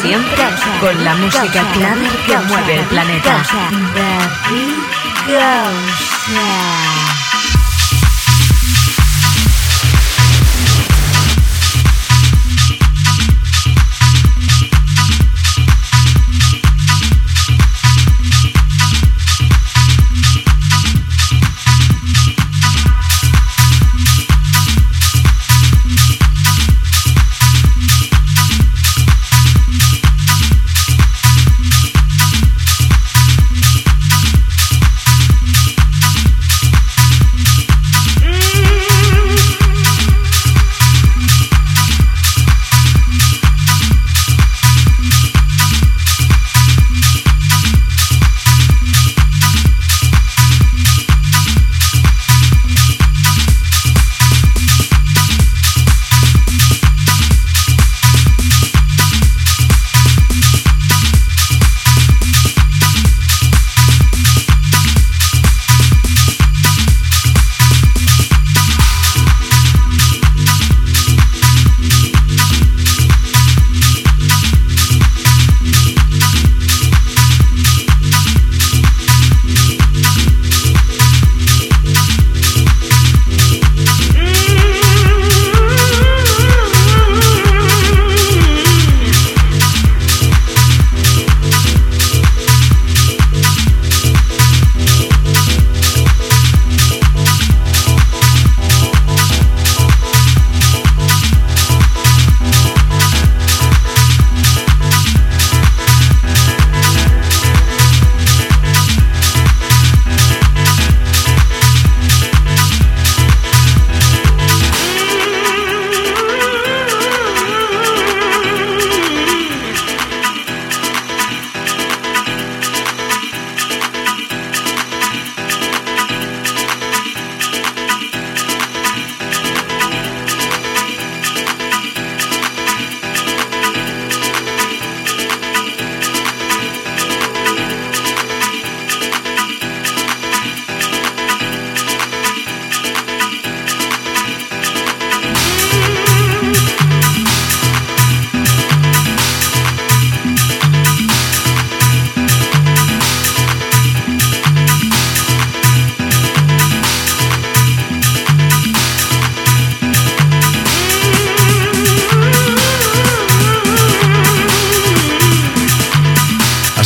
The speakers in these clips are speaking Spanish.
Siempre con la música clave que mueve el planeta.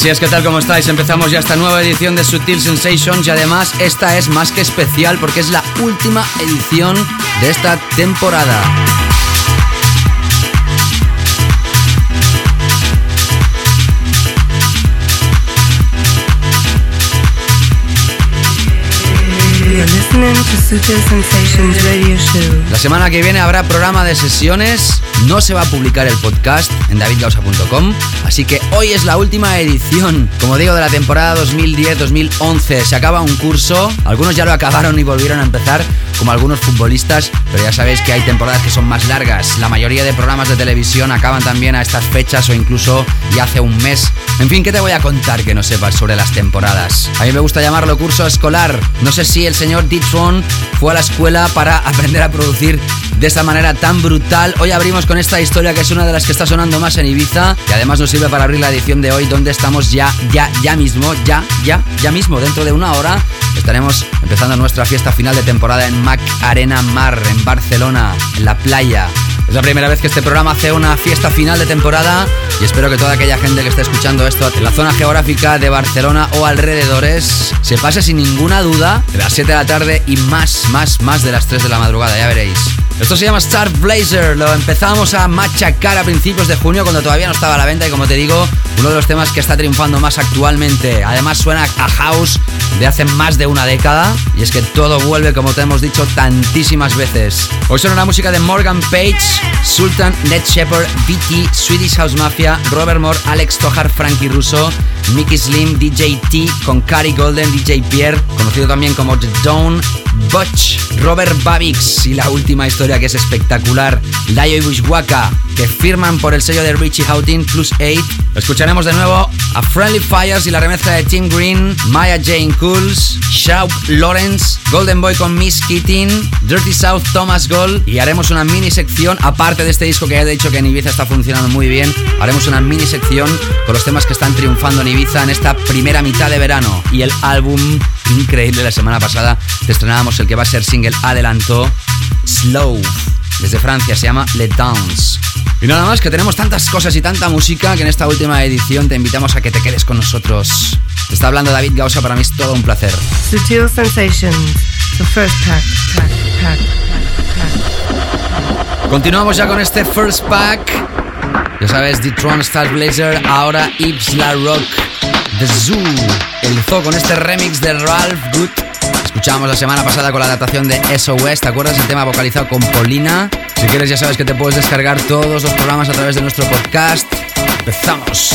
Así es, ¿qué tal? ¿Cómo estáis? Empezamos ya esta nueva edición de Sutil Sensations y además esta es más que especial porque es la última edición de esta temporada. La semana que viene habrá programa de sesiones, no se va a publicar el podcast en davidgausa.com, así que hoy es la última edición, como digo, de la temporada 2010-2011. Se acaba un curso, algunos ya lo acabaron y volvieron a empezar, como algunos futbolistas, pero ya sabéis que hay temporadas que son más largas. La mayoría de programas de televisión acaban también a estas fechas o incluso ya hace un mes. En fin, ¿qué te voy a contar que no sepas sobre las temporadas? A mí me gusta llamarlo curso escolar. No sé si el señor Ditron fue a la escuela para aprender a producir de esta manera tan brutal. Hoy abrimos con esta historia que es una de las que está sonando más en Ibiza y además nos sirve para abrir la edición de hoy donde estamos ya, ya, ya mismo, ya, ya, ya mismo, dentro de una hora. Estaremos empezando nuestra fiesta final de temporada en Mac Arena Mar, en Barcelona, en la playa. Es la primera vez que este programa hace una fiesta final de temporada y espero que toda aquella gente que esté escuchando esto en la zona geográfica de Barcelona o alrededores se pase sin ninguna duda de las 7 de la tarde y más, más, más de las 3 de la madrugada, ya veréis. Esto se llama Star Blazer, lo empezamos a machacar a principios de junio cuando todavía no estaba a la venta y como te digo, uno de los temas que está triunfando más actualmente. Además suena a house de hace más de una década y es que todo vuelve como te hemos dicho tantísimas veces. Hoy suena la música de Morgan Page Sultan, Ned Shepard, BT, Swedish House Mafia, Robert Moore, Alex Tojar, Frankie Russo, Mickey Slim, DJ T, con Cary Golden, DJ Pierre, conocido también como The Dawn, Butch, Robert Babix y la última historia que es espectacular, Layo y Bushwaka, que firman por el sello de Richie Houghton Plus 8. Escucharemos de nuevo a Friendly Fires y la remezcla de Tim Green, Maya Jane Cools, Shauk Lawrence, Golden Boy con Miss Keating, Dirty South Thomas Gold y haremos una mini sección, aparte de este disco que ya he dicho que en Ibiza está funcionando muy bien, haremos una mini sección con los temas que están triunfando en Ibiza en esta primera mitad de verano. Y el álbum increíble la semana pasada te estrenábamos el que va a ser single adelanto Slow desde Francia se llama Let Dance. Y nada más que tenemos tantas cosas y tanta música que en esta última edición te invitamos a que te quedes con nosotros. Te está hablando David Gausa para mí es todo un placer. Sutil Sensations the first pack, pack, pack, pack. continuamos ya con este first pack ya sabes, The Tron Star Blazer, ahora Yves La Rock, The Zoo, el zoo con este remix de Ralph Good. Escuchábamos la semana pasada con la adaptación de SOS, ¿te acuerdas? El tema vocalizado con Polina. Si quieres ya sabes que te puedes descargar todos los programas a través de nuestro podcast. Empezamos.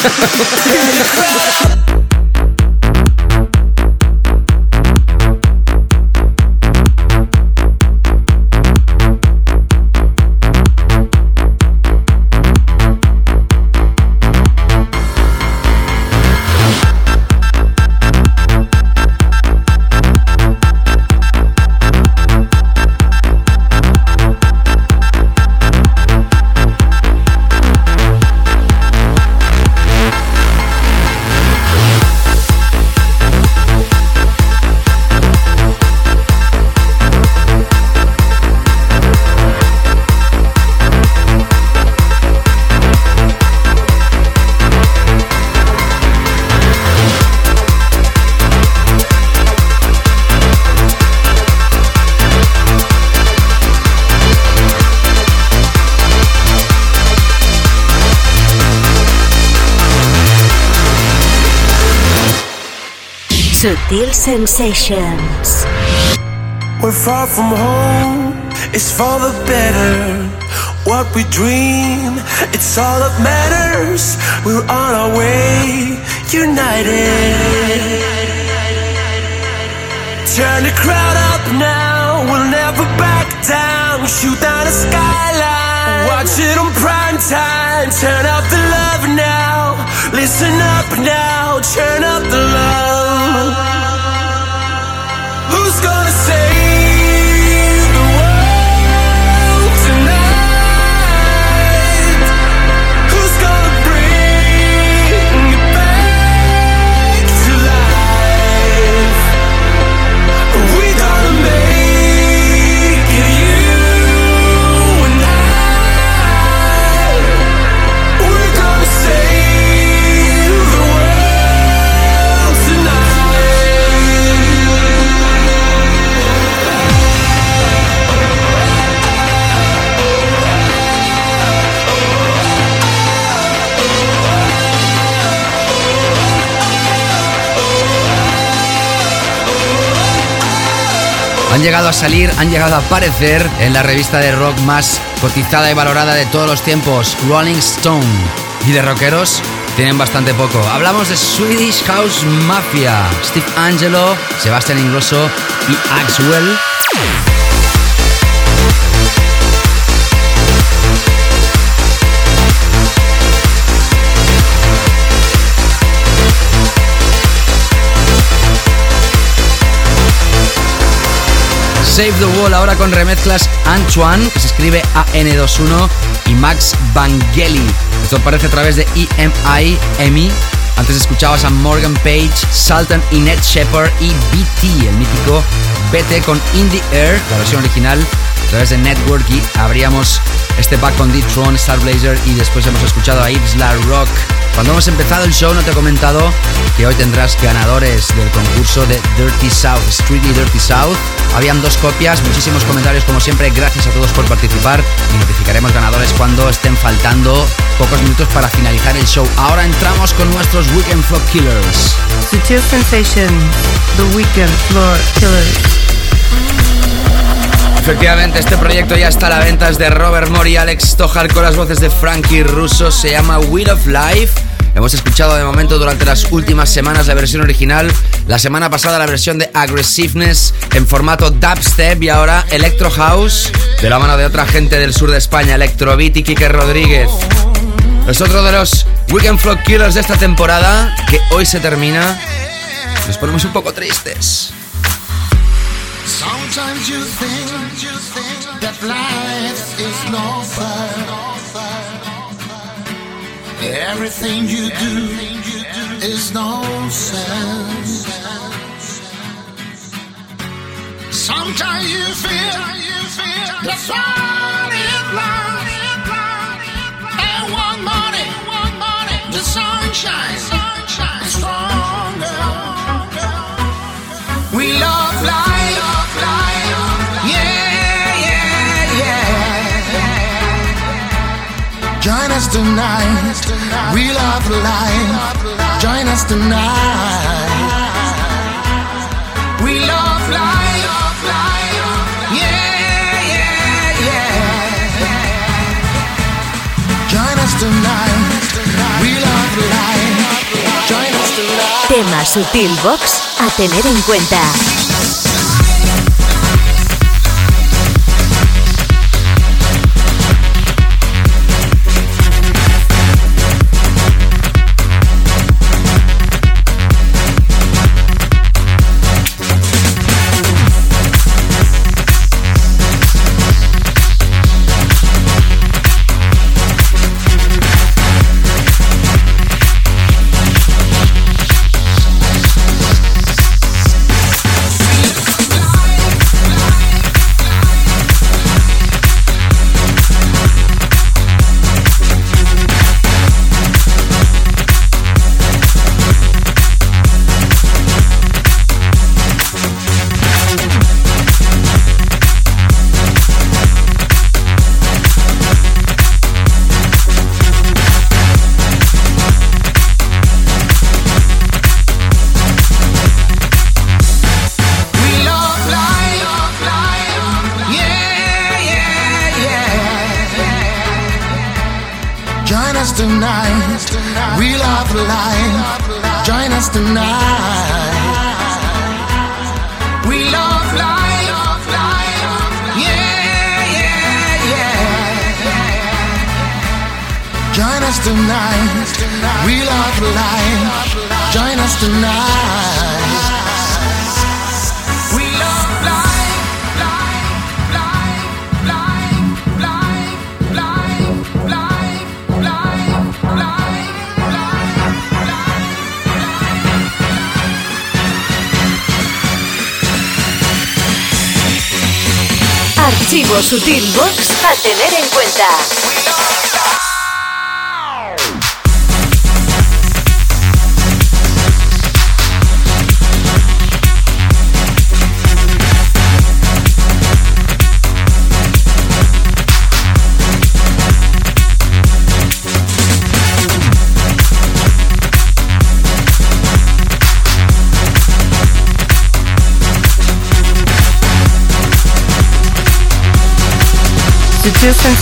Yeah. Sensations. We're far from home, it's for the better. What we dream, it's all that matters. We're on our way, united. Turn the crowd up now, we'll never back down. Shoot down the skyline, watch it on prime time. Turn up Han llegado a salir, han llegado a aparecer en la revista de rock más cotizada y valorada de todos los tiempos, Rolling Stone. Y de rockeros tienen bastante poco. Hablamos de Swedish House Mafia, Steve Angelo, Sebastian Ingrosso y Axwell. Save the Wall ahora con remezclas Antoine, que se escribe AN21, y Max Vangeli. Esto aparece a través de EMI, EMI. Antes escuchabas a Morgan Page, Sultan y Ned Shepard y BT, el mítico BT con In the Air, la versión original, a través de Network. Y abríamos este pack con D-Tron, Star Blazer y después hemos escuchado a Yves La Rock. Cuando hemos empezado el show no te he comentado que hoy tendrás ganadores del concurso de Dirty South, Street y Dirty South. Habían dos copias, muchísimos comentarios como siempre, gracias a todos por participar y notificaremos ganadores cuando estén faltando pocos minutos para finalizar el show. Ahora entramos con nuestros Weekend Floor Killers. Sutil Sensation, The Weekend Floor Killers. Efectivamente, este proyecto ya está a la venta, es de Robert Mori y Alex Tojar con las voces de Frankie Russo, se llama Wheel of Life. Hemos escuchado de momento durante las últimas semanas la versión original, la semana pasada la versión de Aggressiveness en formato dubstep y ahora Electro House de la mano de otra gente del sur de España, Electrobeat y Kike Rodríguez. Es otro de los Weekend Flock Killers de esta temporada que hoy se termina. Nos ponemos un poco tristes. Sometimes you think that life is no fun. Everything you do is no sense. Sometimes you feel that's all in life. And one morning, the sunshine, stronger. We love life. Join us tonight. We love life. Join us tonight. We love life. Yeah, yeah, yeah. Join us tonight. We love life. Join us tonight. Tema Sutil Box a tener en cuenta.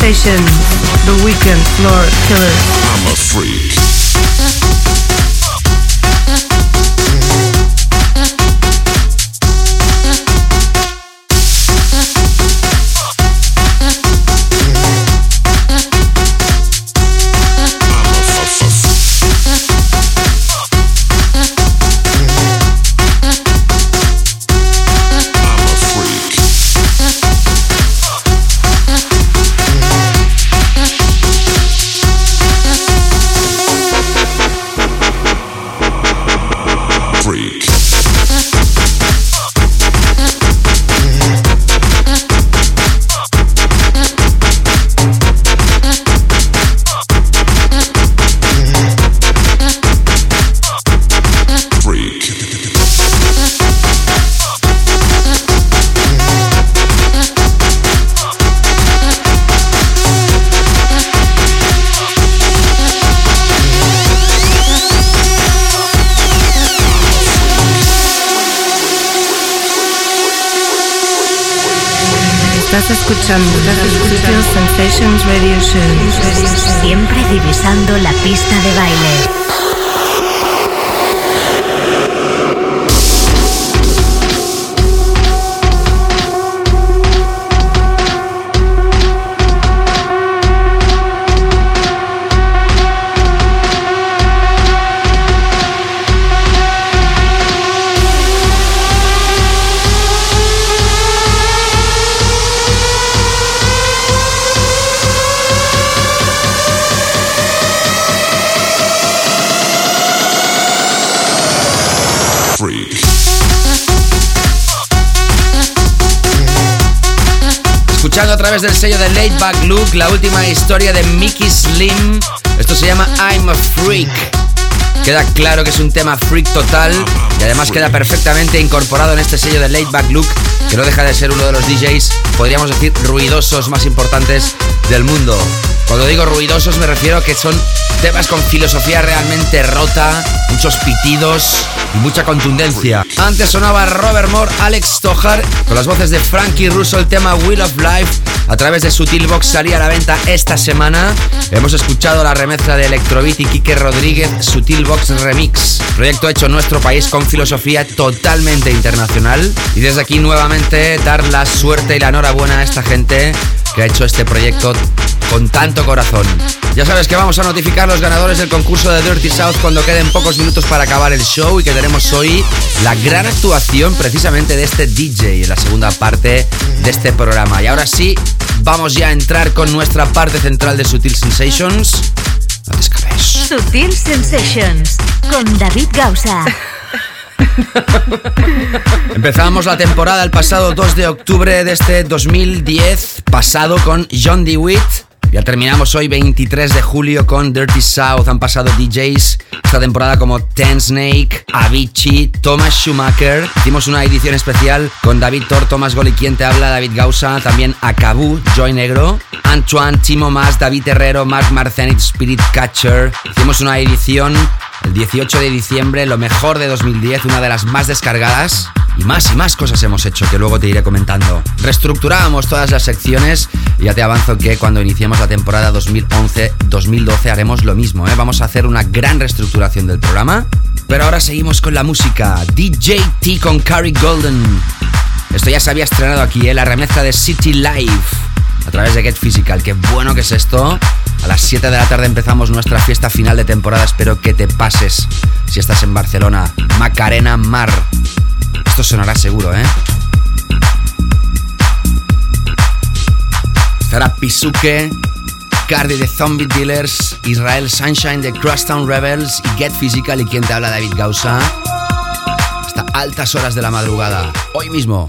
The Weekend Floor Killers. I'm a freak. Escuchando Sutil Sensations Radio Show. Siempre divisando la pista de baile. Través del sello de Late Back Luke la última historia de Mickey Slim. Esto se llama I'm a Freak. Queda claro que es un tema freak total y además queda perfectamente incorporado en este sello de Late Back Luke, que no deja de ser uno de los DJs, podríamos decir, ruidosos más importantes del mundo. Cuando digo ruidosos me refiero a que son temas con filosofía realmente rota, muchos pitidos y mucha contundencia. Antes sonaba Robert Moore, Alex Tojar, con las voces de Frankie Russo, el tema Wheel of Life. A través de Sutil Box salía a la venta esta semana. Hemos escuchado la remezcla de Electrobeat y Kike Rodríguez, Sutil Box Remix. Proyecto hecho en nuestro país con filosofía totalmente internacional. Y desde aquí nuevamente dar la suerte y la enhorabuena a esta gente que ha hecho este proyecto con tanto corazón. Ya sabes que vamos a notificar los ganadores del concurso de Dirty South cuando queden pocos minutos para acabar el show y que tenemos hoy la gran actuación precisamente de este DJ en la segunda parte de este programa. Y ahora sí, vamos ya a entrar con nuestra parte central de Sutil Sensations. No te escapes. Sutil Sensations con David Gausa. Empezamos la temporada el pasado 2 de octubre de este 2010, pasado con John DeWitt. Ya terminamos hoy 23 de julio con Dirty South. Han pasado DJs esta temporada como Ten Snake, Avicii, Thomas Schumacher. Hicimos una edición especial con David Thor, Thomas Goli, quien te habla, David Gausa, también Akabu, Joy Negro, Antoine, Timo Mas, David Herrero, Mark Marcenit, Spirit Catcher. Hicimos una edición el 18 de diciembre, lo mejor de 2010, una de las más descargadas. Y más y más cosas hemos hecho que luego te iré comentando. Reestructurábamos todas las secciones y ya te avanzo que cuando iniciemos la temporada 2011-2012 haremos lo mismo. ¿eh? Vamos a hacer una gran reestructuración del programa. Pero ahora seguimos con la música. DJ T con Carrie Golden. Esto ya se había estrenado aquí, ¿eh? la remezcla de City Life a través de Get Physical. Qué bueno que es esto. A las 7 de la tarde empezamos nuestra fiesta final de temporada. Espero que te pases si estás en Barcelona. Macarena Mar. Esto sonará seguro, ¿eh? Estará Pisuke, Cardi de Zombie Dealers, Israel Sunshine de Crosstown Rebels y Get Physical y quien te habla David Gausa. Hasta altas horas de la madrugada. Hoy mismo.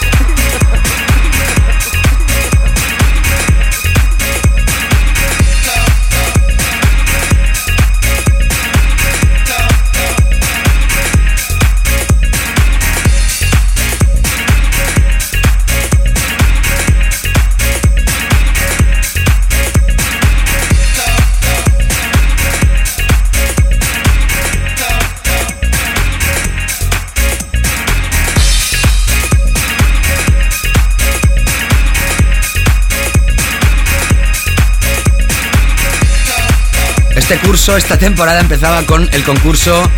Este curso, esta temporada empezaba con el concurso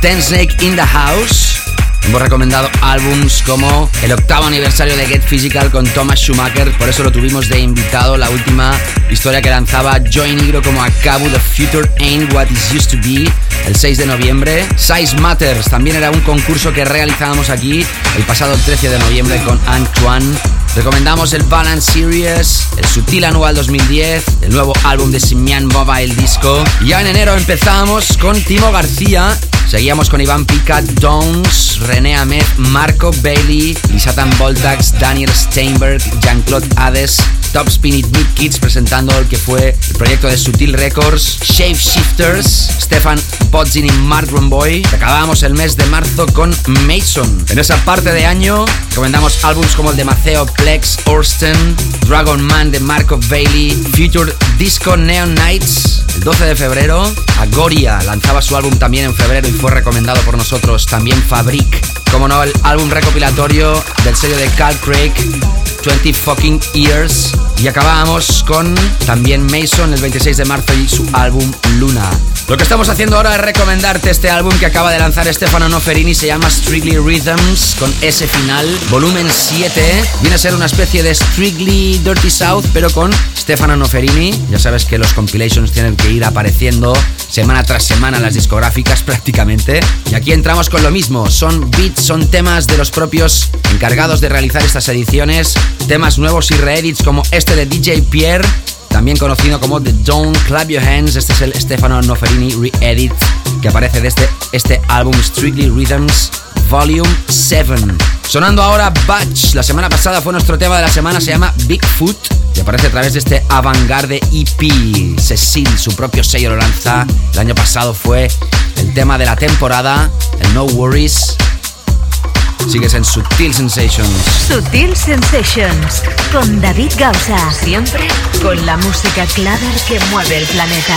Ten Snake in the House. Hemos recomendado álbums como el octavo aniversario de Get Physical con Thomas Schumacher, por eso lo tuvimos de invitado, la última historia que lanzaba Joy Negro como Acabu, The Future Ain't What It Used to Be, el 6 de noviembre. Size Matters también era un concurso que realizábamos aquí el pasado 13 de noviembre con Antoine Recomendamos el Balance Series, el Sutil Anual 2010, el nuevo álbum de Simian Mobile Disco. Ya en enero empezamos con Timo García, seguíamos con Iván Picat, Downs, René Ahmed, Marco Bailey, Lisatan Voltax, Daniel Steinberg, Jean-Claude Hades, Top Spin New Kids presentando el que fue el proyecto de Sutil Records, Shape Shifters, Stefan Bodzin y Mark Rumboy. Acabamos el mes de marzo con Mason. En esa parte de año recomendamos álbumes como el de Maceo Plex, Orsten, Dragon Man de Marco Bailey, Future Disco Neon Nights. El 12 de febrero, Agoria lanzaba su álbum también en febrero y fue recomendado por nosotros. También Fabric, como no, el álbum recopilatorio del sello de Carl Craig, 20 Fucking Years. Y acabamos con también Mason el 26 de marzo y su álbum Luna. Lo que estamos haciendo ahora es recomendarte este álbum que acaba de lanzar Stefano Noferini, se llama Strictly Rhythms, con ese final, volumen 7. Viene a ser una especie de Strictly Dirty South, pero con Stefano Noferini. Ya sabes que los compilations tienen que ir apareciendo semana tras semana en las discográficas prácticamente. Y aquí entramos con lo mismo, son beats, son temas de los propios encargados de realizar estas ediciones, temas nuevos y reedits como este de DJ Pierre también conocido como The Don't Clap Your Hands. Este es el Stefano Noferini Re-Edit que aparece de este, este álbum Strictly Rhythms Volume 7. Sonando ahora Batch, la semana pasada fue nuestro tema de la semana, se llama Bigfoot y aparece a través de este Avantgarde EP. Cecil, su propio sello lo lanza. El año pasado fue el tema de la temporada, el No Worries. Sigues en Sutil Sensations. Sutil Sensations con David Gausa. Siempre con la música clave que mueve el planeta.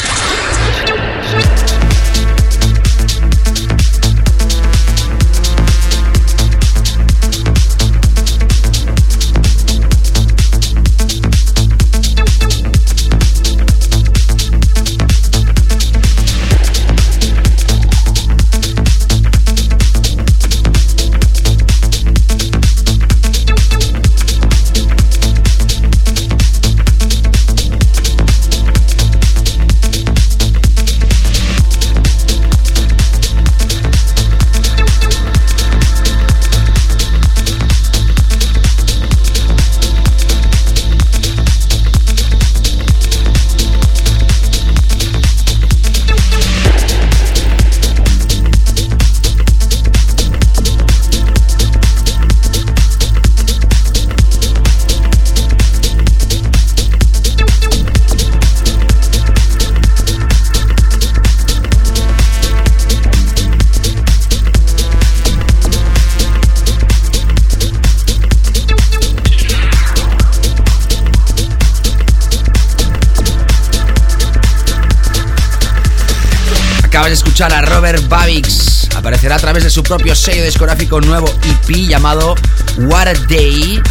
Robert Babix. Aparecerá a través de su propio sello discográfico nuevo EP llamado What a Day.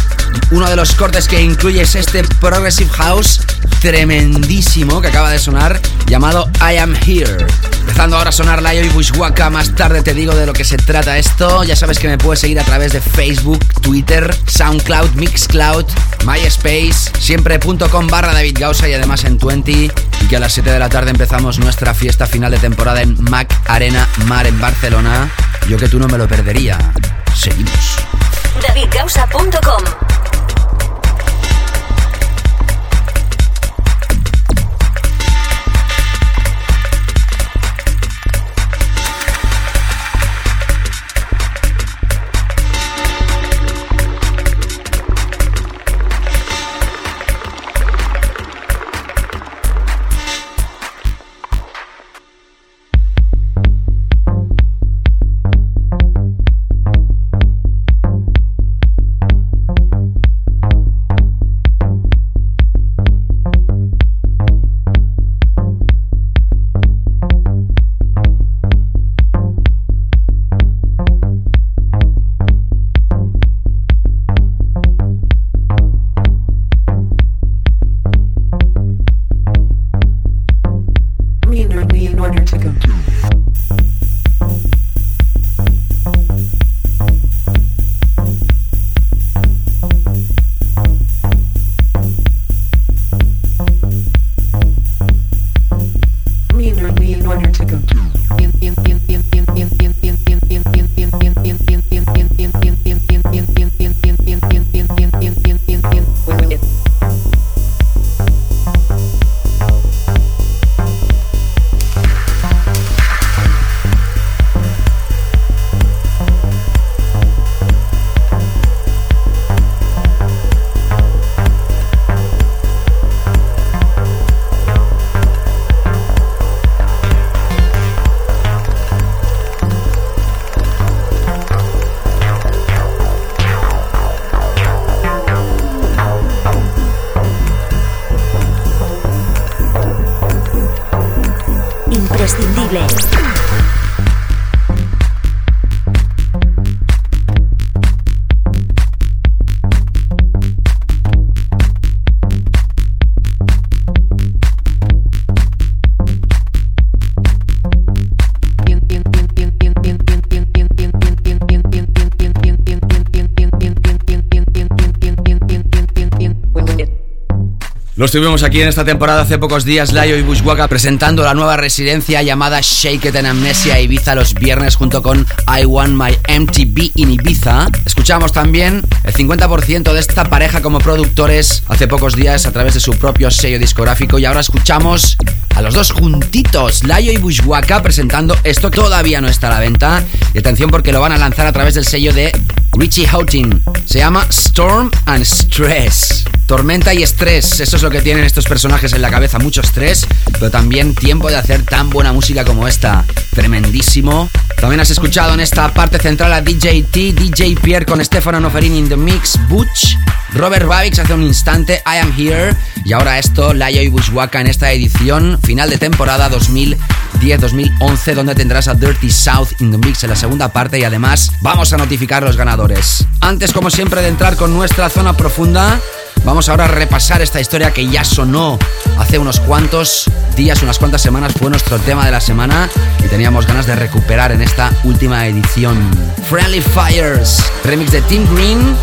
Uno de los cortes que incluye es este Progressive House tremendísimo que acaba de sonar llamado I Am Here. Empezando ahora a sonar Layo y más tarde te digo de lo que se trata esto. Ya sabes que me puedes seguir a través de Facebook, Twitter, SoundCloud, Mixcloud, MySpace, siempre.com barra David Gausa y además en 20. Que a las 7 de la tarde empezamos nuestra fiesta final de temporada en Mac Arena Mar en Barcelona. Yo que tú no me lo perdería. Seguimos. DavidGausa.com Lo estuvimos aquí en esta temporada hace pocos días, Layo y Bushwaka, presentando la nueva residencia llamada Shake It en Amnesia Ibiza los viernes junto con I Want My MTV in Ibiza. Escuchamos también el 50% de esta pareja como productores hace pocos días a través de su propio sello discográfico y ahora escuchamos a los dos juntitos, Layo y Bushwaka, presentando esto todavía no está a la venta. Y atención porque lo van a lanzar a través del sello de Richie Houghton. Se llama Storm and Stress. Tormenta y estrés, eso es lo que tienen estos personajes en la cabeza, mucho estrés, pero también tiempo de hacer tan buena música como esta. Tremendísimo. También has escuchado en esta parte central a DJ T, DJ Pierre con Stefano Noferini in the mix, Butch, Robert Babix hace un instante, I Am Here, y ahora esto, Layo y Bushwaka en esta edición final de temporada 2010-2011, donde tendrás a Dirty South in the mix en la segunda parte y además vamos a notificar los ganadores. Antes, como siempre, de entrar con nuestra zona profunda, Vamos ahora a repasar esta historia que ya sonó hace unos cuantos días, unas cuantas semanas. Fue nuestro tema de la semana y teníamos ganas de recuperar en esta última edición. Friendly Fires, remix de Team Green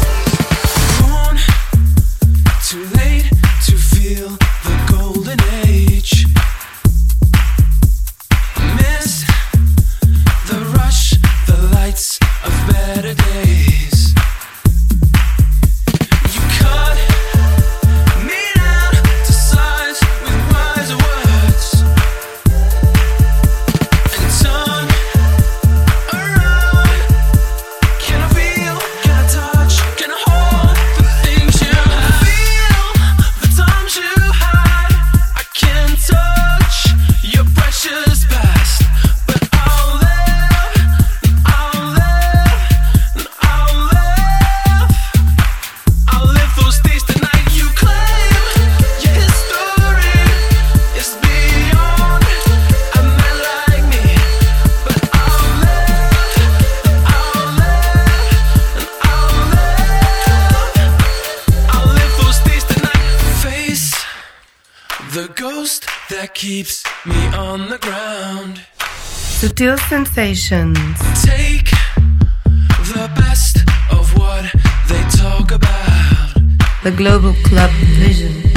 ghost that keeps me on the ground. Sutil sensations. Take the best of what they talk about. The global club vision.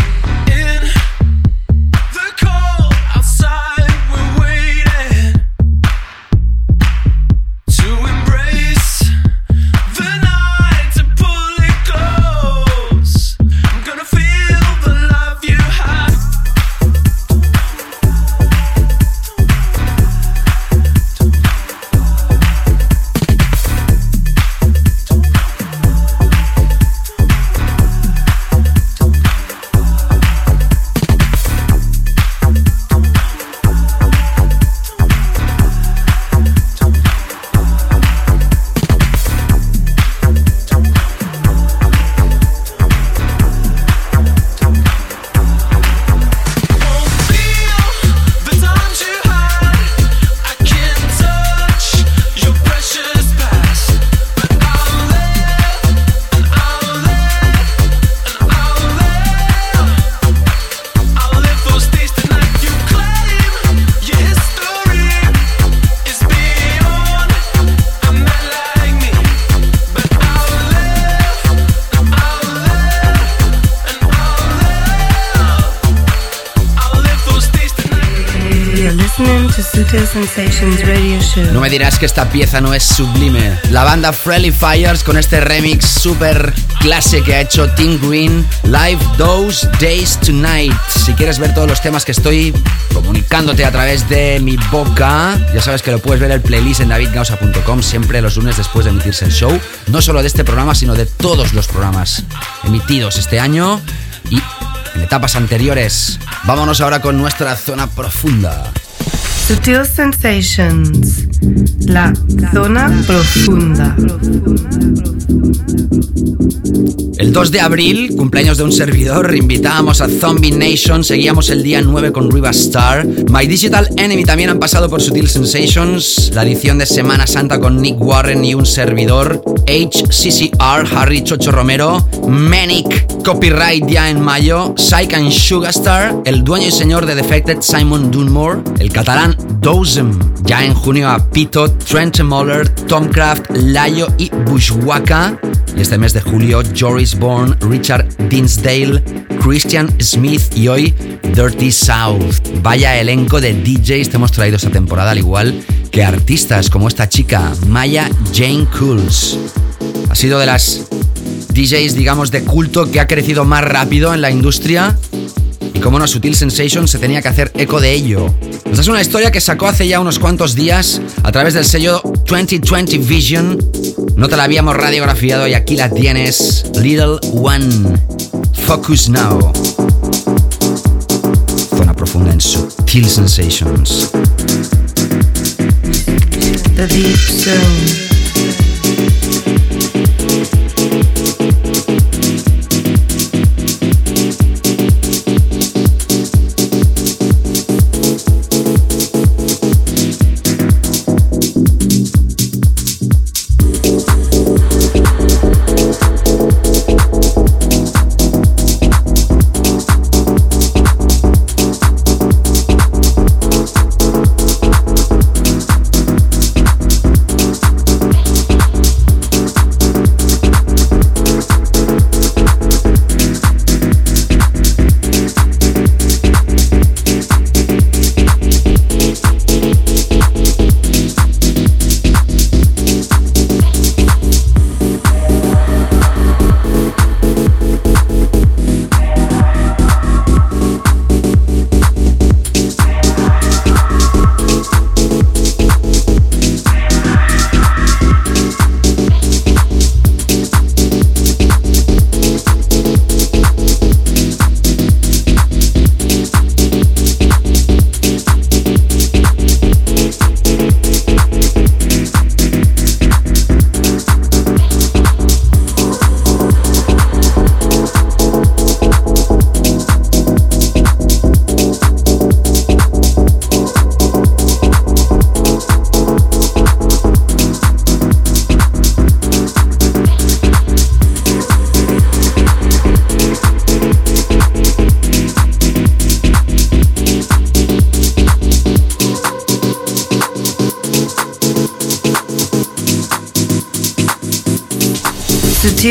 Me dirás que esta pieza no es sublime. La banda Friendly Fires con este remix super clase que ha hecho Tim Green, Live Those Days Tonight. Si quieres ver todos los temas que estoy comunicándote a través de mi boca, ya sabes que lo puedes ver el playlist en davidgausa.com siempre los lunes después de emitirse el show. No solo de este programa, sino de todos los programas emitidos este año y en etapas anteriores. Vámonos ahora con nuestra zona profunda. Sutil Sensations, la zona profunda. El 2 de abril, cumpleaños de un servidor, invitábamos a Zombie Nation, seguíamos el día 9 con Riva Star. My Digital Enemy también han pasado por Sutil Sensations, la edición de Semana Santa con Nick Warren y un servidor. HCCR, Harry Chocho Romero, Manic, Copyright ya en mayo, Psych and Sugarstar, el dueño y señor de Defected Simon Dunmore, el catalán Dozem, ya en junio a Pito, Trent Moller, Tomcraft, Layo y Bushwaka. Y este mes de julio, Joris Bourne, Richard Dinsdale, Christian Smith y hoy Dirty South. Vaya elenco de DJs te hemos traído esta temporada, al igual que artistas como esta chica, Maya Jane Cools. Ha sido de las DJs, digamos, de culto que ha crecido más rápido en la industria. Y como no, Sutil Sensation se tenía que hacer eco de ello. Esta es una historia que sacó hace ya unos cuantos días a través del sello 2020 Vision. No te la habíamos radiografiado y aquí la tienes. Little One. Focus Now. Zona profunda en Sutil Sensations. The Deep Zone.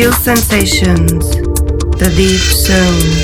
Sutil sensations, the deep zone.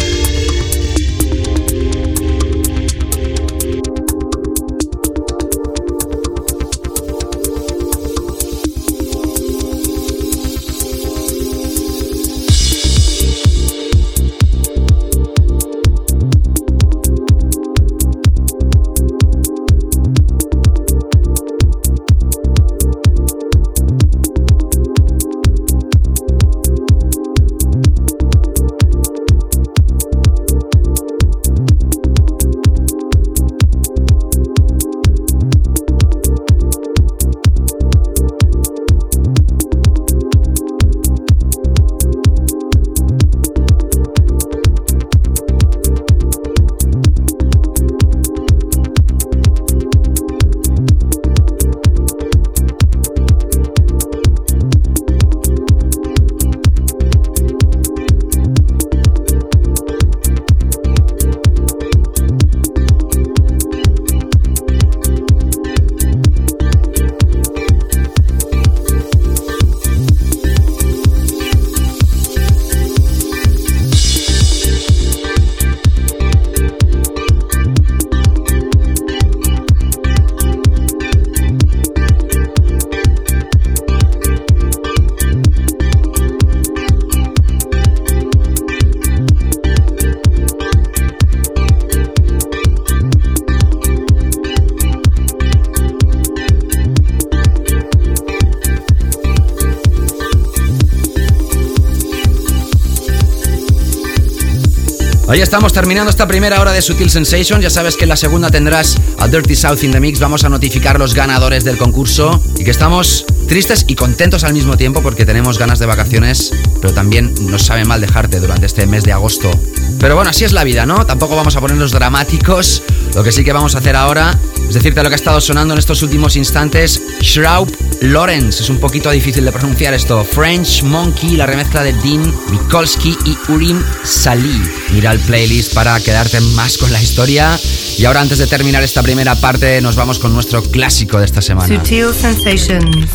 Ahí estamos terminando esta primera hora de Sutil Sensation. Ya sabes que en la segunda tendrás a Dirty South in the Mix. Vamos a notificar los ganadores del concurso y que estamos tristes y contentos al mismo tiempo porque tenemos ganas de vacaciones, pero también nos sabe mal dejarte durante este mes de agosto. Pero bueno, así es la vida, ¿no? Tampoco vamos a ponernos dramáticos. Lo que sí que vamos a hacer ahora es decirte lo que ha estado sonando en estos últimos instantes. Shroud Lawrence, es un poquito difícil de pronunciar esto. French Monkey, la remezcla de Dean Mikolsky y Urim Salih. Mira el playlist para quedarte más con la historia. Y ahora antes de terminar esta primera parte nos vamos con nuestro clásico de esta semana. Sutil Sensations,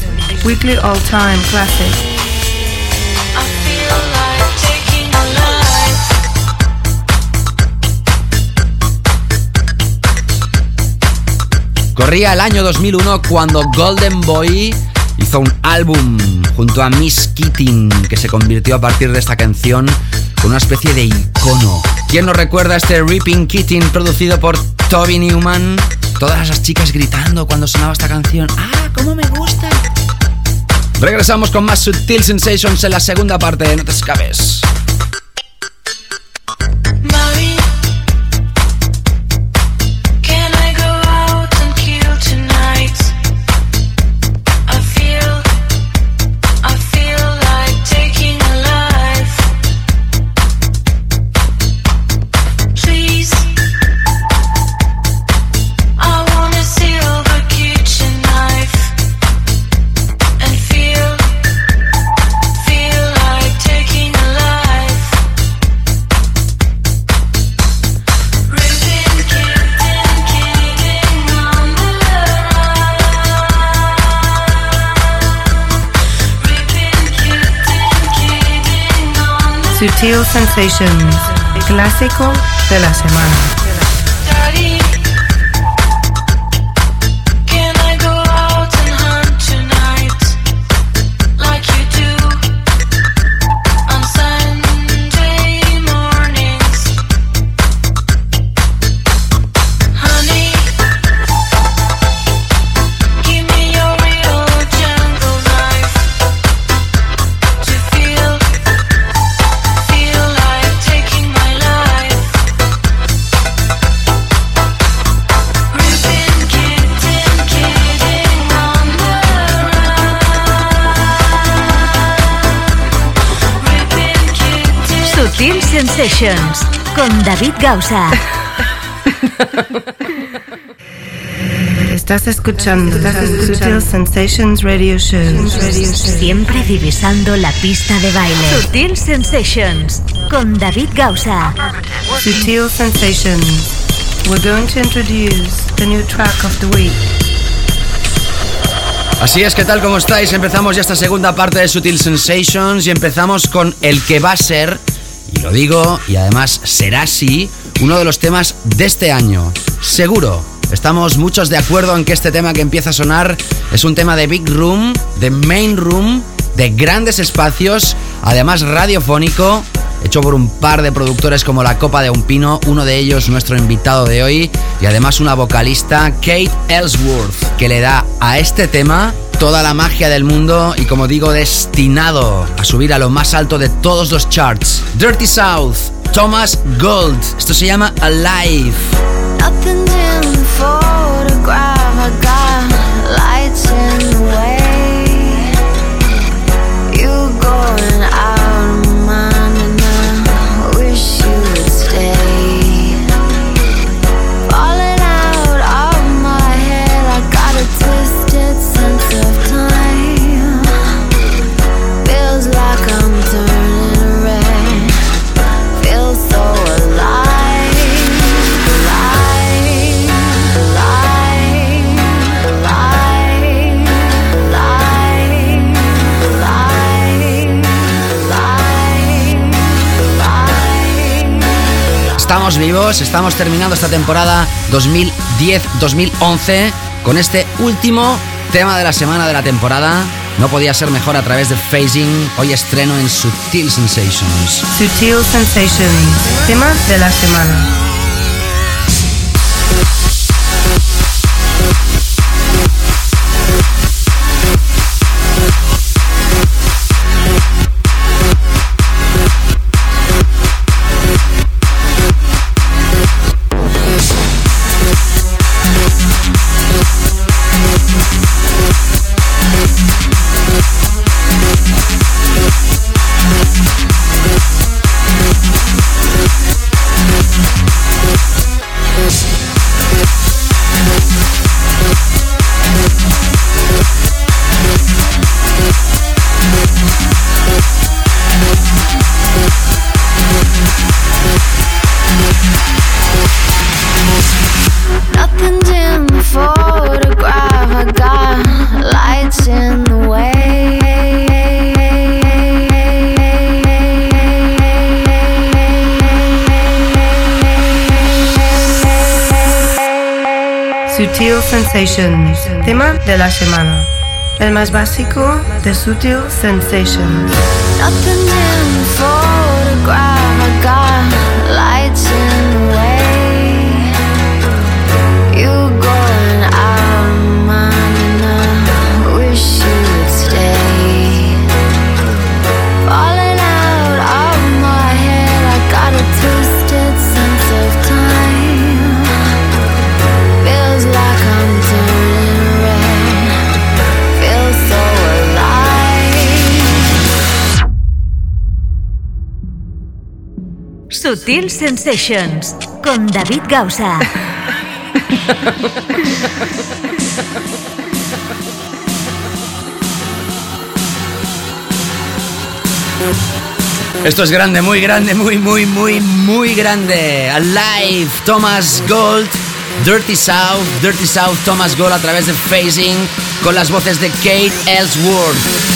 Weekly All Time Classic. Corría el año 2001 cuando Golden Boy hizo un álbum junto a Miss Keating que se convirtió a partir de esta canción con una especie de icono. ¿Quién nos recuerda este Ripping Keating producido por Toby Newman? Todas esas chicas gritando cuando sonaba esta canción. ¡Ah, cómo me gusta! Regresamos con más Sutil Sensations en la segunda parte, no te. Sensations, clásico de la semana. Sensations con David Gausa. Estás escuchando Sutil Sensations Radio Show. Siempre divisando la pista de baile. Sutil Sensations con David Gausa. Sutil Sensations. We're going to introduce the new track of the week. Así es, ¿qué tal? ¿Cómo estáis? Empezamos ya esta segunda parte de Sutil Sensations y empezamos con el que va a ser, lo digo, y además será así, uno de los temas de este año. Seguro. Estamos muchos de acuerdo en que este tema que empieza a sonar es un tema de Big Room, de Main Room, de grandes espacios, además radiofónico, hecho por un par de productores como La Copa de un Pino, uno de ellos nuestro invitado de hoy, y además una vocalista, Kate Ellsworth, que le da a este tema toda la magia del mundo y como digo, destinado a subir a lo más alto de todos los charts. Dirty South, Thomas Gold, esto se llama Alive. Estamos vivos, estamos terminando esta temporada 2010-2011 con este último tema de la semana de la temporada. No podía ser mejor a través de Phasing. Hoy estreno en Sutil Sensations. Sutil Sensations, tema de la semana. Tema de la semana. El más básico de Sutil Sensations. Sutil Sensations con David Gausa. Esto es grande, muy grande, muy, muy, muy, muy grande. Alive, Thomas Gold, Dirty South, Dirty South, Thomas Gold a través de Phasing con las voces de Kate Ellsworth.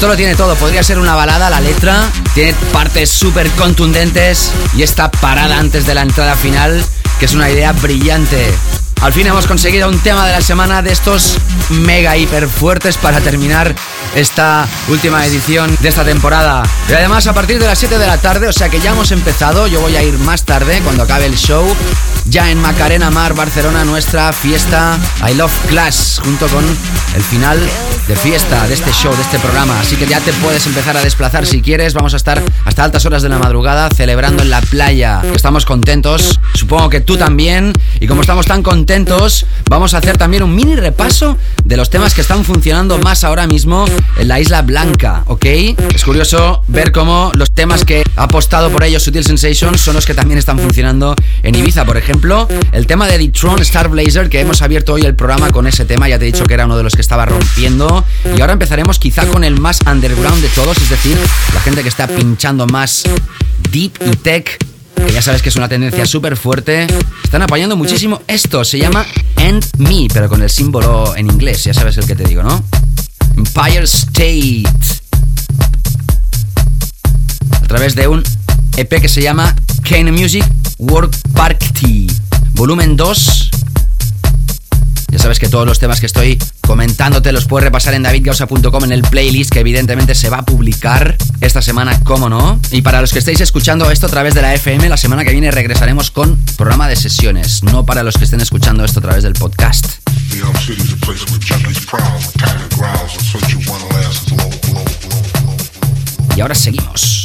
Esto lo tiene todo, podría ser una balada, la letra, tiene partes súper contundentes. Y está parada antes de la entrada final, que es una idea brillante. Al fin hemos conseguido un tema de la semana de estos mega hiper fuertes para terminar esta última edición de esta temporada. Y además a partir de las 7 de la tarde, o sea que ya hemos empezado, yo voy a ir más tarde cuando acabe el show, ya en Macarena Mar, Barcelona, nuestra fiesta I Love Class, junto con el final de fiesta de este show, de este programa. Así que ya te puedes empezar a desplazar si quieres. Vamos a estar hasta altas horas de la madrugada celebrando en la playa. Estamos contentos, supongo que tú también. Y como estamos tan contentos, vamos a hacer también un mini repaso de los temas que están funcionando más ahora mismo en la Isla Blanca, ¿ok? Es curioso ver cómo los temas que ha apostado por ellos Sutil Sensations son los que también están funcionando en Ibiza, por ejemplo. El tema de The Star Blazer, que hemos abierto hoy el programa con ese tema, ya te he dicho que era uno de los que estaba rompiendo. Y ahora empezaremos quizá con el más underground de todos, es decir, la gente que está pinchando más deep y tech que ya sabes que es una tendencia súper fuerte, están apoyando muchísimo esto. Se llama End Me, pero con el símbolo en inglés, ya sabes el que te digo, ¿no? Empire State. A través de un EP que se llama Kane Music World Party. Volumen 2 ya sabes que todos los temas que estoy comentándote los puedes repasar en davidgausa.com en el playlist que evidentemente se va a publicar esta semana, como no. Y para los que estéis escuchando esto a través de la FM, la semana que viene regresaremos con programa de sesiones, no para los que estén escuchando esto a través del podcast. Y ahora seguimos.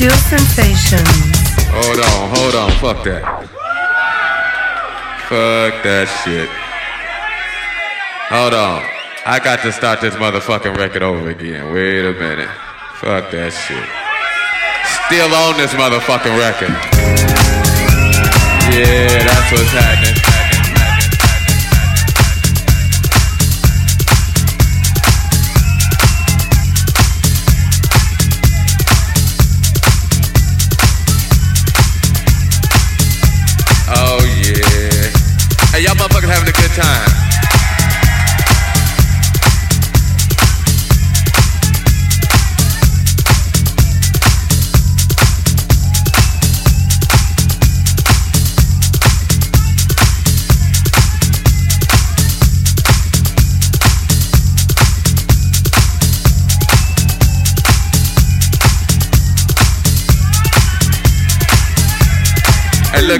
Sutil sensations. Hold on, hold on, fuck that. Fuck that shit. Hold on. I got to start this motherfucking record over again. Wait a minute. Fuck that shit. Still on this motherfucking record. Yeah, that's what's happening.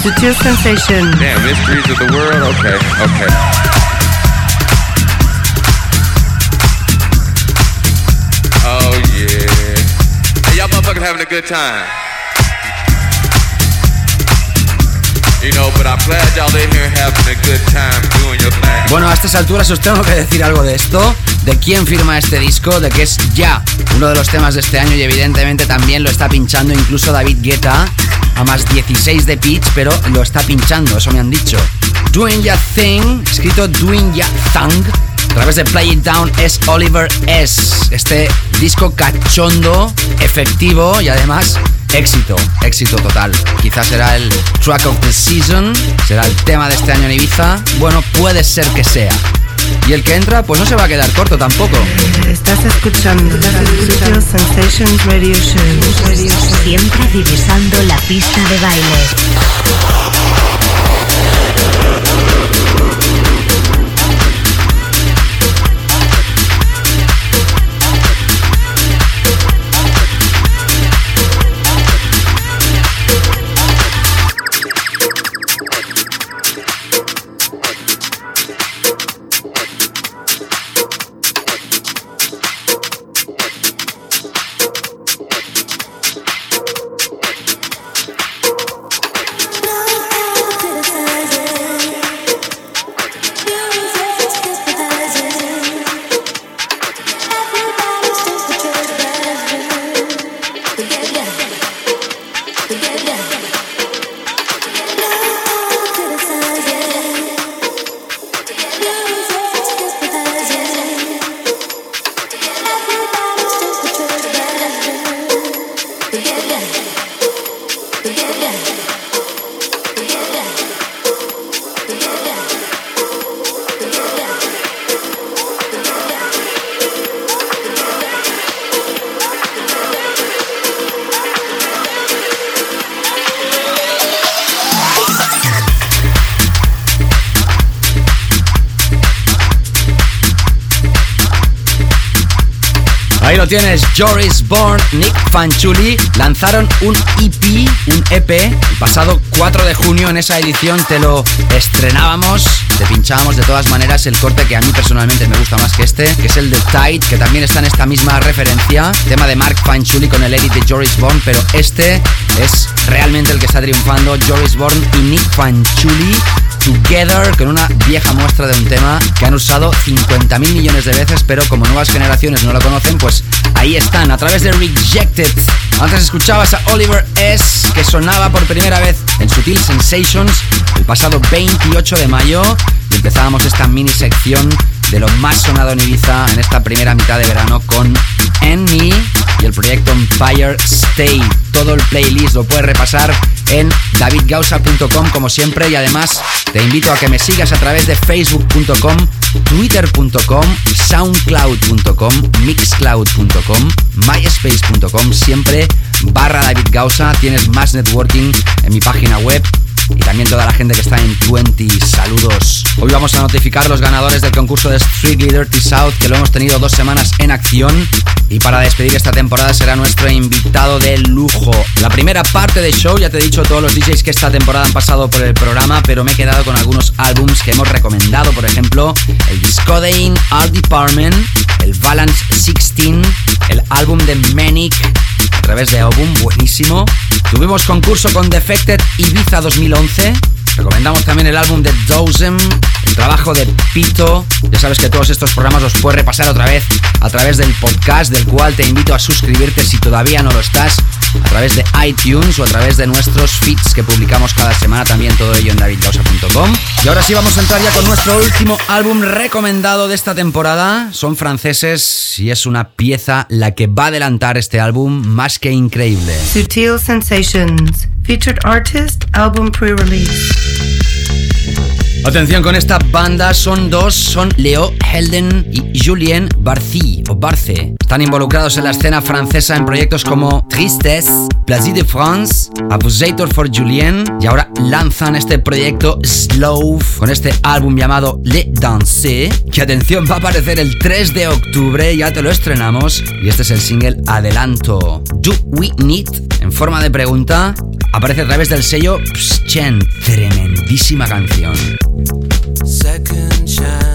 Sutil sensations. Damn, mysteries of the world? Okay, okay. Oh, yeah. Hey, y'all motherfuckers having a good time. You know, but I'm glad y'all in here having a good time doing your thing. Bueno, a estas alturas os tengo que decir algo de esto, de quién firma este disco, de que es ya uno de los temas de este año y evidentemente también lo está pinchando incluso David Guetta a más 16 de pitch, pero lo está pinchando, eso me han dicho. Doing Ya Thing, escrito Doing Ya Thing, a través de Play It Down es Oliver S. Este disco cachondo, efectivo y además éxito, éxito total. Quizás será el track of the season, será el tema de este año en Ibiza. Bueno, puede ser que sea. Y el que entra, pues no se va a quedar corto tampoco. Estás escuchando Sutil Sensations Radio Show. Siempre divisando la pista de baile. Joris Bourne, Nick Fanchuli lanzaron un EP, un EP, el pasado 4 de junio. En esa edición te lo estrenábamos, te pinchábamos de todas maneras el corte que a mí personalmente me gusta más que este, que es el de Tide, que también está en esta misma referencia, tema de Mark Fanchuli con el edit de Joris Bourne, pero este es realmente el que está triunfando, Joris Bourne y Nick Fanchuli Together con una vieja muestra de un tema que han usado 50 mil millones de veces, pero como nuevas generaciones no lo conocen, pues ahí están, a través de Rejected. Antes escuchabas a Oliver S., que sonaba por primera vez en Sutil Sensations el pasado 28 de mayo y empezábamos esta mini sección de lo más sonado en Ibiza en esta primera mitad de verano con Annie y el proyecto Empire State. Todo el playlist lo puedes repasar en davidgausa.com como siempre y además te invito a que me sigas a través de facebook.com, twitter.com, soundcloud.com, mixcloud.com, myspace.com, siempre barra David Gausa. Tienes más networking en mi página web y también toda la gente que está en 20. Saludos. Hoy vamos a notificar los ganadores del concurso de Strictly Dirty South que lo hemos tenido dos semanas en acción y para despedir esta temporada será nuestro invitado de lujo. La primera parte del show, ya te he dicho todos los DJs que esta temporada han pasado por el programa, pero me he quedado con algunos álbums que hemos recomendado, por ejemplo, el Discodein Art Department, el Balance 16, el álbum de Manic, a través de álbum buenísimo. Tuvimos concurso con Defected Ibiza 2011. Recomendamos también el álbum de Dozen, trabajo de Pito. Ya sabes que todos estos programas los puedes repasar otra vez a través del podcast, del cual te invito a suscribirte si todavía no lo estás, a través de iTunes o a través de nuestros feeds que publicamos cada semana, también todo ello en davidgausa.com. Y ahora sí vamos a entrar ya con nuestro último álbum recomendado de esta temporada. Son franceses y es una pieza la que va a adelantar este álbum más que increíble. Sutil Sensations, featured artist, album pre-release. Atención con esta banda, son dos, son Leo Helden y Julien Barcy o Barce. Están involucrados en la escena francesa en proyectos como Tristesse, Plaisir de France, Abusator for Julien y ahora lanzan este proyecto Slow con este álbum llamado Le Danse, que atención va a aparecer el 3 de octubre, ya te lo estrenamos y este es el single Adelanto. Do We Need, en forma de pregunta, aparece a través del sello Pschen, tremendísima canción. Second chance,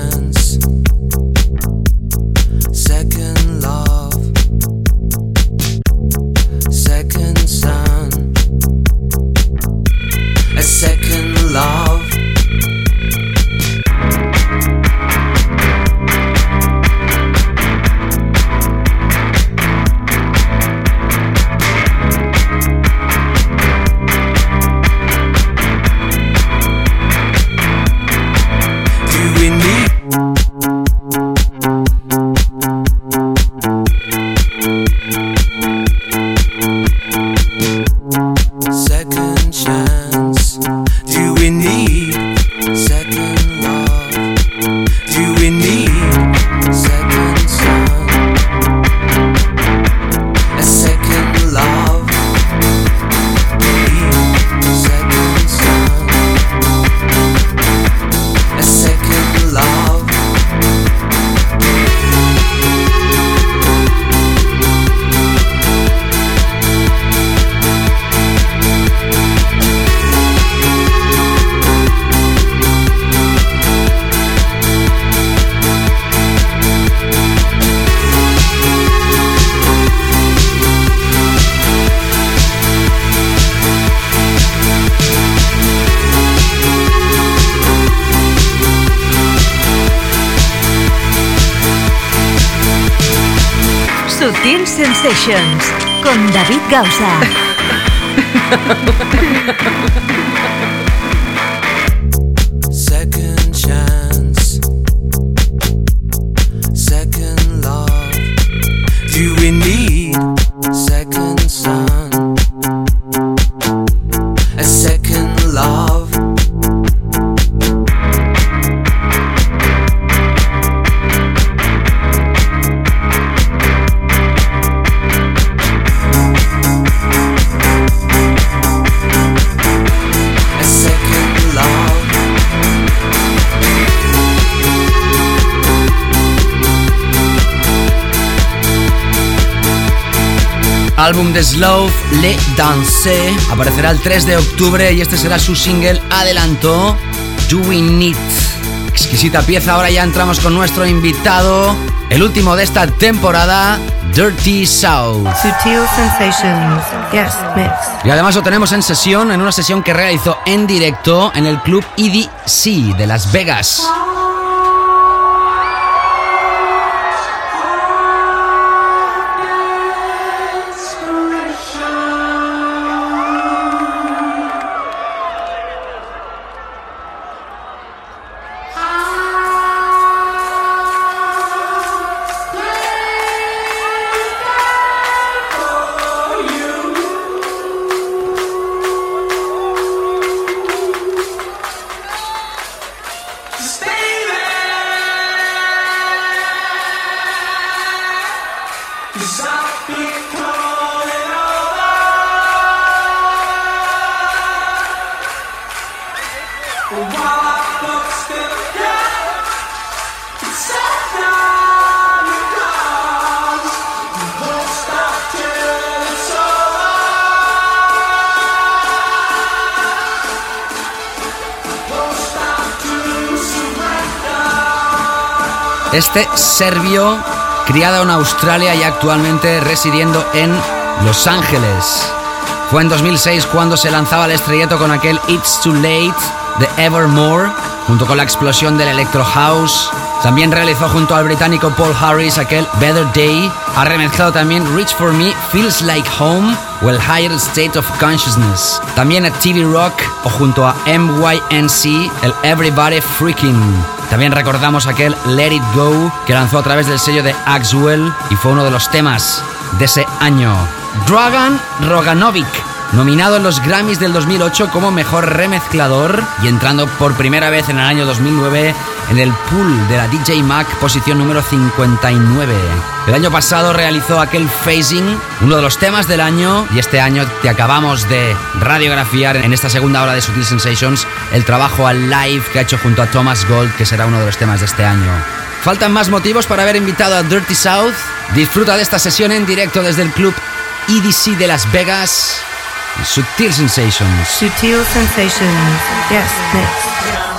Con David Gausa. de Slow, Le Danse, aparecerá el 3 de octubre y este será su single adelanto, Doing It. Exquisita pieza, ahora ya entramos con nuestro invitado, el último de esta temporada, Dirty South. Sutil Sensations, yes, mix. Y además lo tenemos en sesión, en una sesión que realizó en directo en el club EDC de Las Vegas. Este serbio, criado en Australia y actualmente residiendo en Los Ángeles. Fue en 2006 cuando se lanzaba al estrellato con aquel It's Too Late de Evermore, junto con la explosión del Electro House. También realizó junto al británico Paul Harris aquel Better Day. Ha remezclado también Reach For Me, Feels Like Home o el Higher State of Consciousness. También a TV Rock o junto a MYNC el Everybody Freaking. También recordamos aquel Let It Go que lanzó a través del sello de Axwell y fue uno de los temas de ese año. Dragan Roganovic, nominado en los Grammys del 2008 como mejor remezclador y entrando por primera vez en el año 2009 en el pool de la DJ Mac, posición número 59. El año pasado realizó aquel Phasing, uno de los temas del año, y este año te acabamos de radiografiar en esta segunda hora de Sutil Sensations el trabajo al live que ha hecho junto a Thomas Gold, que será uno de los temas de este año. ¿Faltan más motivos para haber invitado a Dirty South? Disfruta de esta sesión en directo desde el club EDC de Las Vegas. Sutil Sensations. Sutil Sensations, yes, mix.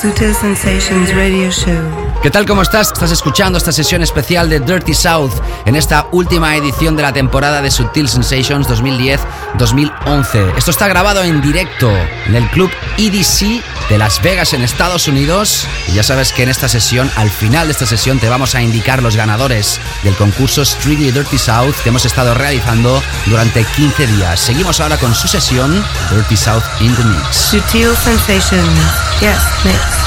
Sutil Sensations radio show. ¿Qué tal? ¿Cómo estás? Estás escuchando esta sesión especial de Dirty South en esta última edición de la temporada de Subtil Sensations 2010-2011. Esto está grabado en directo en el club EDC de Las Vegas en Estados Unidos. Y ya sabes que en esta sesión, al final de esta sesión, te vamos a indicar los ganadores del concurso Strictly Dirty South que hemos estado realizando durante 15 días. Seguimos ahora con su sesión Dirty South in the Mix. Sutil Sensations. Yes, mix.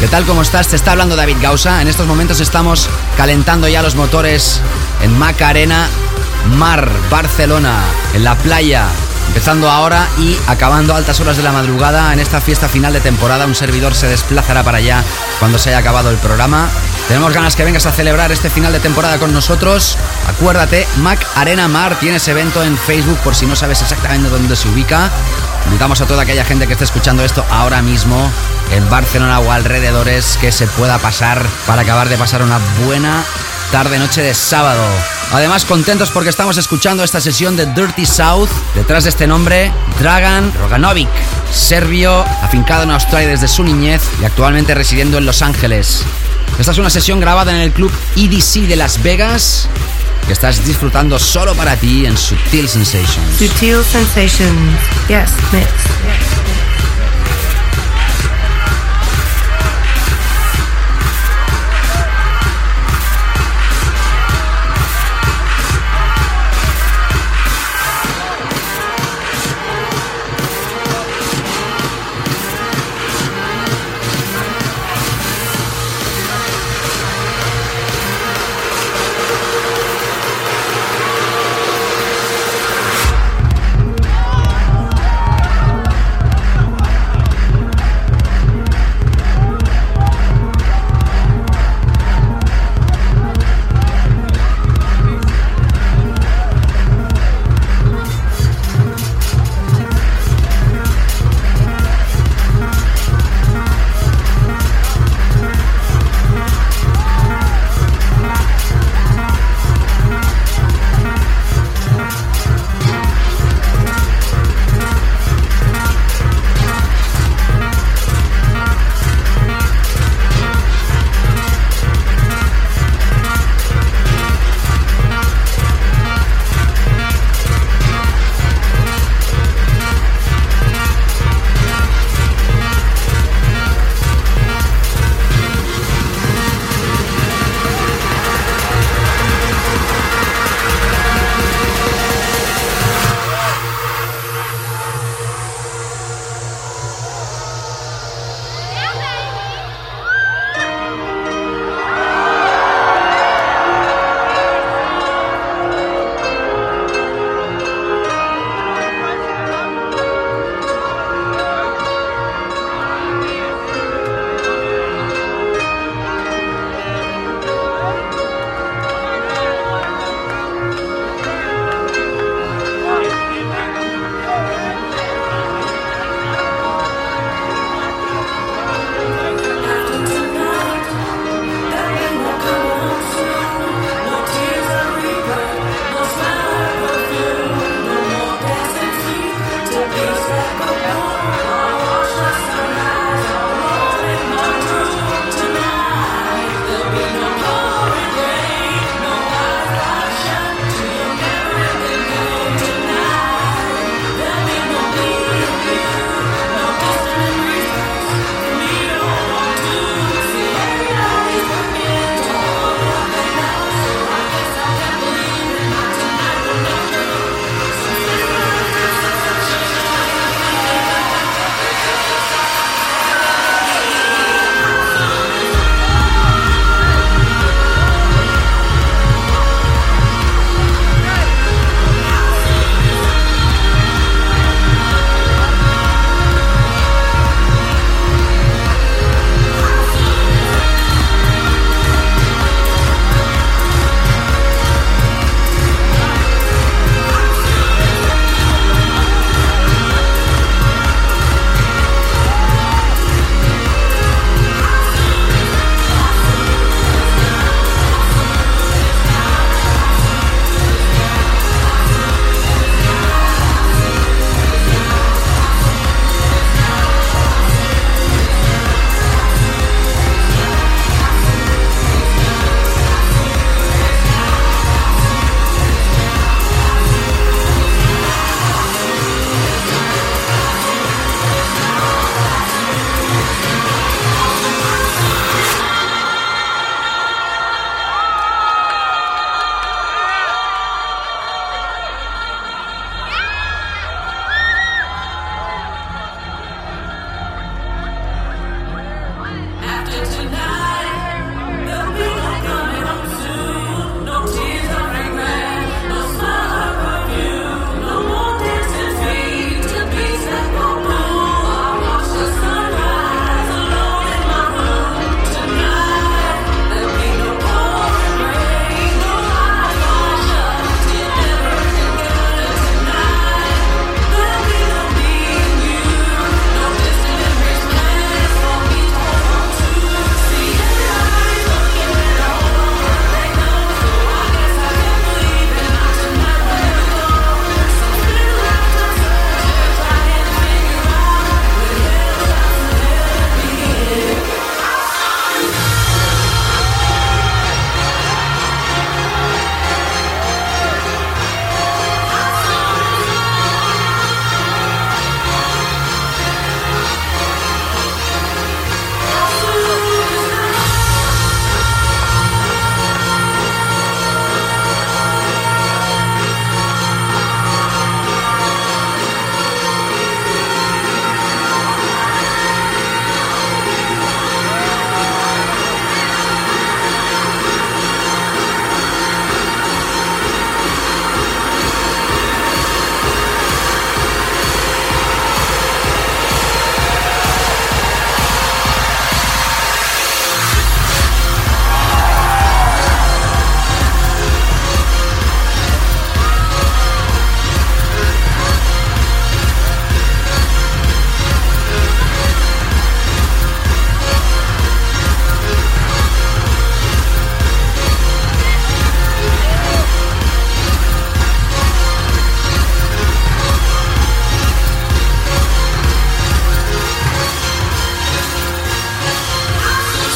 ¿Qué tal? ¿Cómo estás? Te está hablando David Gausa. En estos momentos estamos calentando ya los motores en Macarena, Mar, Barcelona, en la playa. Empezando ahora y acabando a altas horas de la madrugada en esta fiesta final de temporada. Un servidor se desplazará para allá cuando se haya acabado el programa. Tenemos ganas que vengas a celebrar este final de temporada con nosotros. Acuérdate, Mac Arena Mar tienes evento en Facebook por si no sabes exactamente dónde se ubica. Invitamos a toda aquella gente que esté escuchando esto ahora mismo en Barcelona o alrededores que se pueda pasar para acabar de pasar una buena tarde noche de sábado. Además contentos porque estamos escuchando esta sesión de Dirty South. Detrás de este nombre, Dragan Roganovic, serbio, afincado en Australia desde su niñez y actualmente residiendo en Los Ángeles. Esta es una sesión grabada en el club EDC de Las Vegas que estás disfrutando solo para ti en Sutil Sensations. Sutil Sensations. Yes, mix.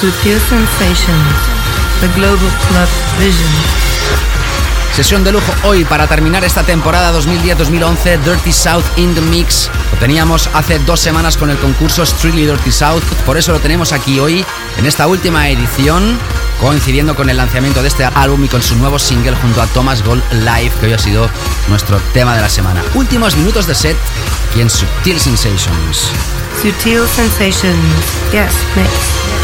Sutil Sensations, The Global Club Vision. Sesión de lujo hoy para terminar esta temporada 2010-2011, Dirty South in the Mix. Lo teníamos hace dos semanas con el concurso Strictly Dirty South, por eso lo tenemos aquí hoy en esta última edición, coincidiendo con el lanzamiento de este álbum y con su nuevo single junto a Thomas Gold Live, que hoy ha sido nuestro tema de la semana. Últimos minutos de set aquí en Subtil Sensations. Sutil Sensations, yes, mix.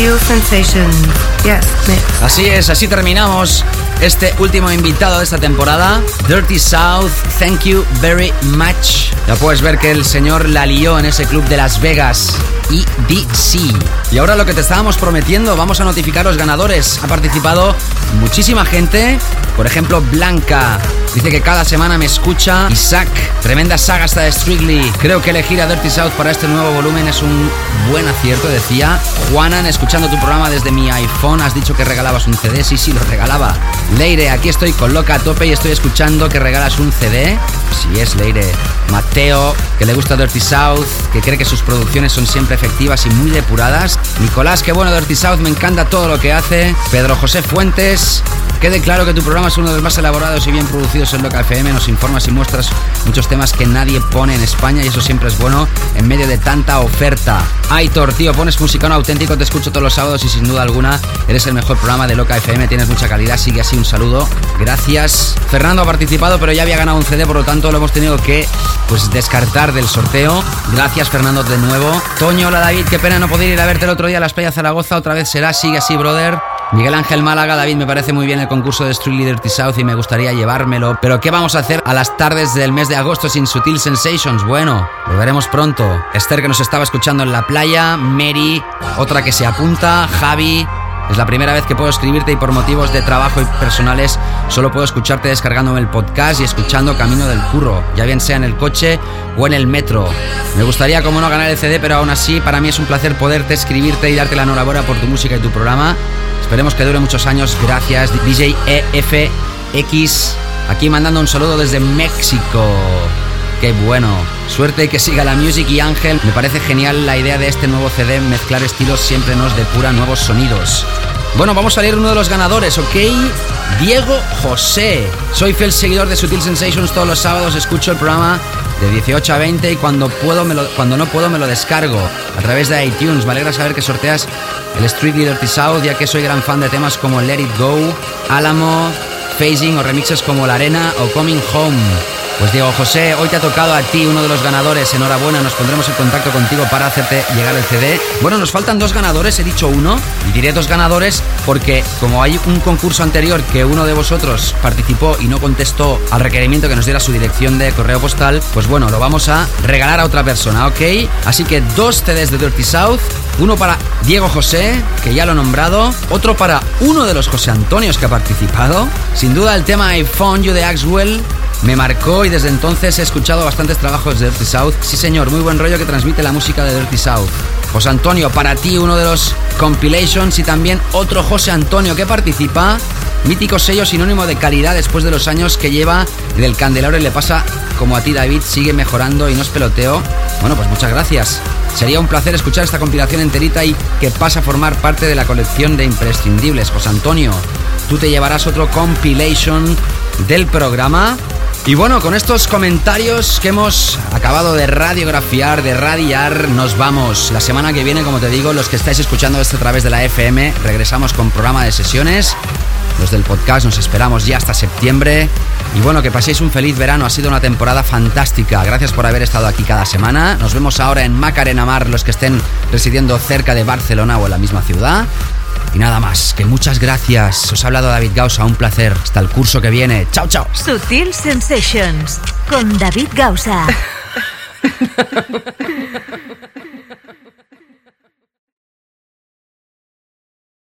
Sutil Sensations. Yes. Así es, así terminamos este último invitado de esta temporada, Dirty South. Thank you very much. Ya puedes ver que el señor la lió en ese club de Las Vegas. EDC. Y ahora lo que te estábamos prometiendo, vamos a notificar los ganadores. Ha participado muchísima gente. Por ejemplo, Blanca. Dice que cada semana me escucha. Isaac, tremenda saga hasta de Strictly. Creo que elegir a Dirty South para este nuevo volumen es un buen acierto, decía. Juanan, escuchando tu programa desde mi iPhone, has dicho que regalabas un CD. Sí, sí, lo regalaba. Leire, aquí estoy con loca a tope y estoy escuchando que regalas un CD. Sí es, Leire. Mateo, que le gusta Dirty South, que cree que sus producciones son siempre efectivas y muy depuradas. Nicolás, que bueno Dirty South, me encanta todo lo que hace. Pedro José Fuentes, quede claro que tu programa es uno de los más elaborados y bien producidos en Loca FM. Nos informas y muestras muchos temas que nadie pone en España y eso siempre es bueno en medio de tanta oferta. Aitor, tío, pones musicano auténtico, te escucho todos los sábados y sin duda alguna eres el mejor programa de Loca FM, tienes mucha calidad, sigue así, un saludo. Gracias. Fernando ha participado, pero ya había ganado un CD, por lo tanto lo hemos tenido que pues descartar del sorteo. Gracias Fernando de nuevo. Toño, hola David, qué pena no poder ir a verte el otro día a las playas Zaragoza, otra vez será, sigue así, brother. Miguel Ángel Málaga, David, me parece muy bien el concurso de Street Dirty South y me gustaría llevármelo. Pero ¿qué vamos a hacer a las tardes del mes de agosto sin Sutil Sensations? Bueno, lo veremos pronto. Esther que nos estaba escuchando en la playa, Mary, otra que se apunta, Javi, es la primera vez que puedo escribirte y por motivos de trabajo y personales solo puedo escucharte descargándome el podcast y escuchando camino del curro, ya bien sea en el coche o en el metro. Me gustaría como no ganar el CD, pero aún así para mí es un placer poderte escribirte y darte la enhorabuena por tu música y tu programa. Esperemos que dure muchos años. Gracias, DJ EFX. Aquí mandando un saludo desde México. Qué bueno. Suerte que siga la music y Ángel. Me parece genial la idea de este nuevo CD. Mezclar estilos siempre nos depura nuevos sonidos. Bueno, vamos a leer uno de los ganadores, ¿ok? Diego José. Soy fiel seguidor de Sutil Sensations todos los sábados. Escucho el programa de 18 a 20 y cuando, puedo cuando no puedo me lo descargo a través de iTunes. Me alegra saber que sorteas el Street Dirty South, ya que soy gran fan de temas como Let It Go, Alamo, Phasing o remixes como La Arena o Coming Home. Pues Diego José, hoy te ha tocado a ti uno de los ganadores. Enhorabuena, nos pondremos en contacto contigo para hacerte llegar el CD. Bueno, nos faltan dos ganadores, he dicho uno, y diré dos ganadores porque como hay un concurso anterior que uno de vosotros participó y no contestó al requerimiento que nos diera su dirección de correo postal, pues bueno, lo vamos a regalar a otra persona, ¿ok? Así que dos CDs de Dirty South, uno para Diego José, que ya lo he nombrado, otro para uno de los José Antonios que ha participado. Sin duda el tema I Found You de Axwell me marcó y desde entonces he escuchado bastantes trabajos de Dirty South. Sí, señor, muy buen rollo que transmite la música de Dirty South. José Antonio, para ti uno de los compilations y también otro José Antonio que participa. Mítico sello sinónimo de calidad después de los años que lleva del candelabro y le pasa como a ti David, sigue mejorando y no es peloteo. Bueno, pues muchas gracias. Sería un placer escuchar esta compilación enterita y que pasa a formar parte de la colección de imprescindibles. José Antonio, tú te llevarás otro compilation del programa. Y bueno, con estos comentarios que hemos acabado de radiografiar, de radiar, nos vamos. La semana que viene, como te digo, los que estáis escuchando esto a través de la FM, regresamos con programa de sesiones. Los del podcast nos esperamos ya hasta septiembre. Y bueno, que paséis un feliz verano. Ha sido una temporada fantástica. Gracias por haber estado aquí cada semana. Nos vemos ahora en Macarena Mar, los que estén residiendo cerca de Barcelona o en la misma ciudad. Y nada más, que muchas gracias. Os ha hablado David Gausa, un placer. Hasta el curso que viene. Chao, chao. Sutil Sensations con David Gausa.